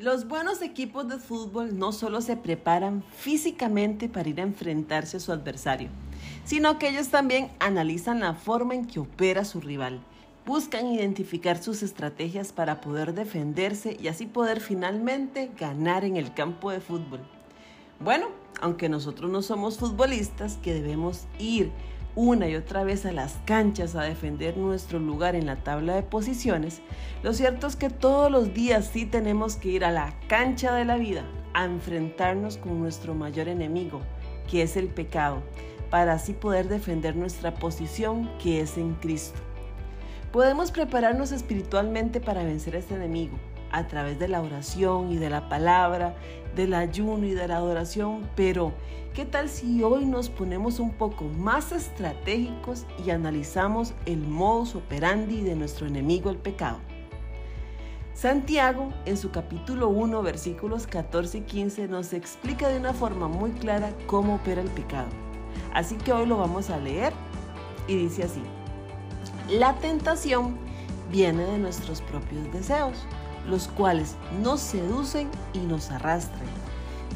Los buenos equipos de fútbol no solo se preparan físicamente para ir a enfrentarse a su adversario, sino que ellos también analizan la forma en que opera su rival. Buscan identificar sus estrategias para poder defenderse y así poder finalmente ganar en el campo de fútbol. Bueno, aunque nosotros no somos futbolistas que debemos ir una y otra vez a las canchas a defender nuestro lugar en la tabla de posiciones, lo cierto es que todos los días sí tenemos que ir a la cancha de la vida a enfrentarnos con nuestro mayor enemigo, que es el pecado, para así poder defender nuestra posición que es en Cristo. Podemos prepararnos espiritualmente para vencer a este enemigo, a través de la oración y de la palabra, del ayuno y de la adoración, pero ¿qué tal si hoy nos ponemos un poco más estratégicos y analizamos el modus operandi de nuestro enemigo el pecado? Santiago, en su capítulo 1, versículos 14 y 15, nos explica de una forma muy clara cómo opera el pecado. Así que hoy lo vamos a leer y dice así, la tentación viene de nuestros propios deseos los cuales nos seducen y nos arrastran.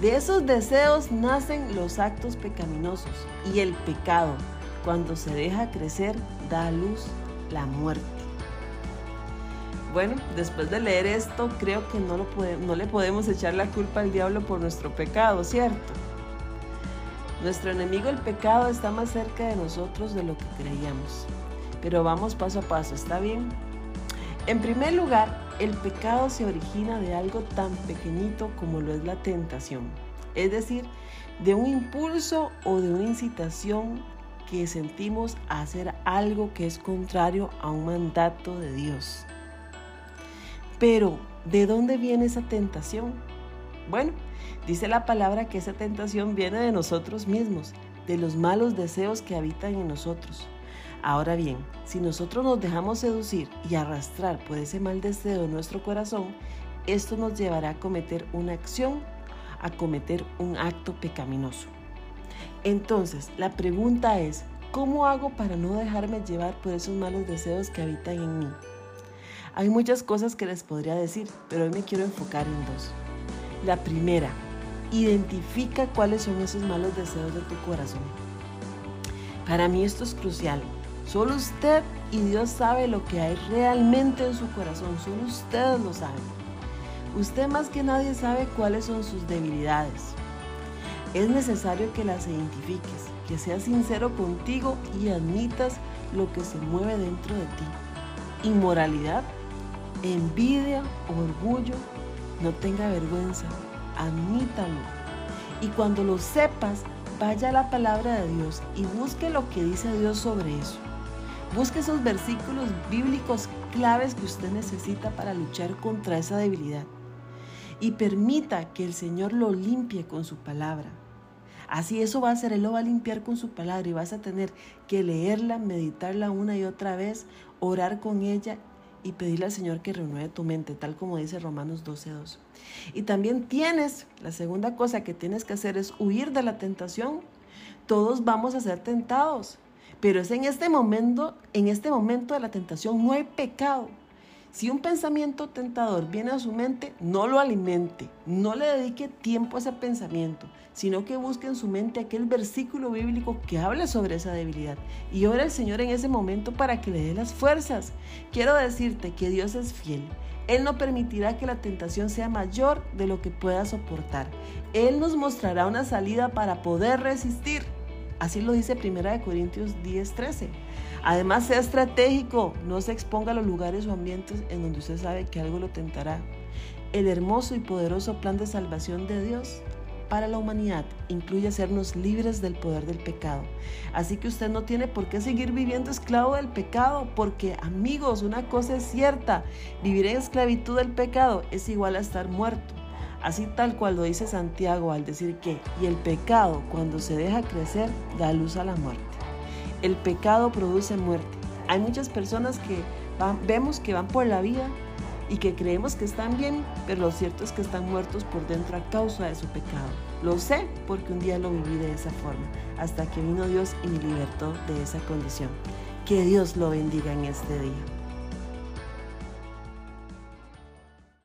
De esos deseos nacen los actos pecaminosos y el pecado, cuando se deja crecer, da a luz la muerte. Bueno, después de leer esto, creo que no, no le podemos echar la culpa al diablo por nuestro pecado, ¿cierto? Nuestro enemigo el pecado está más cerca de nosotros de lo que creíamos. Pero vamos paso a paso, ¿está bien? En primer lugar, el pecado se origina de algo tan pequeñito como lo es la tentación, es decir, de un impulso o de una incitación que sentimos a hacer algo que es contrario a un mandato de Dios. Pero, ¿de dónde viene esa tentación? Bueno, dice la palabra que esa tentación viene de nosotros mismos, de los malos deseos que habitan en nosotros. Ahora bien, si nosotros nos dejamos seducir y arrastrar por ese mal deseo de nuestro corazón, esto nos llevará a cometer una acción, a cometer un acto pecaminoso. Entonces, la pregunta es, ¿cómo hago para no dejarme llevar por esos malos deseos que habitan en mí? Hay muchas cosas que les podría decir, pero hoy me quiero enfocar en dos. La primera, identifica cuáles son esos malos deseos de tu corazón. Para mí esto es crucial Solo usted y Dios sabe lo que hay realmente en su corazón. Solo ustedes lo saben. Usted más que nadie sabe cuáles son sus debilidades. Es necesario que las identifiques, que seas sincero contigo y admitas lo que se mueve dentro de ti. Inmoralidad, envidia, orgullo, no tenga vergüenza, admítalo. Y cuando lo sepas, vaya a la palabra de Dios y busque lo que dice Dios sobre eso. Busque esos versículos bíblicos claves que usted necesita para luchar contra esa debilidad. Y permita que el Señor lo limpie con su palabra. Así eso va a ser, Él lo va a limpiar con su palabra y vas a tener que leerla, meditarla una y otra vez, orar con ella y pedirle al Señor que renueve tu mente, tal como dice Romanos 12.2. Y también tienes, la segunda cosa que tienes que hacer es huir de la tentación. Todos vamos a ser tentados. Pero es en este momento, en este momento de la tentación no hay pecado. Si un pensamiento tentador viene a su mente, no lo alimente, no le dedique tiempo a ese pensamiento, sino que busque en su mente aquel versículo bíblico que habla sobre esa debilidad y ora al Señor en ese momento para que le dé las fuerzas. Quiero decirte que Dios es fiel. Él no permitirá que la tentación sea mayor de lo que pueda soportar. Él nos mostrará una salida para poder resistir. Así lo dice 1 Corintios 10:13. Además, sea estratégico, no se exponga a los lugares o ambientes en donde usted sabe que algo lo tentará. El hermoso y poderoso plan de salvación de Dios para la humanidad incluye hacernos libres del poder del pecado. Así que usted no tiene por qué seguir viviendo esclavo del pecado, porque amigos, una cosa es cierta, vivir en esclavitud del pecado es igual a estar muerto. Así tal cual lo dice Santiago al decir que, y el pecado cuando se deja crecer da luz a la muerte. El pecado produce muerte. Hay muchas personas que vemos que van por la vida y que creemos que están bien, pero lo cierto es que están muertos por dentro a causa de su pecado. Lo sé porque un día lo viví de esa forma, hasta que vino Dios y me libertó de esa condición. Que Dios lo bendiga en este día.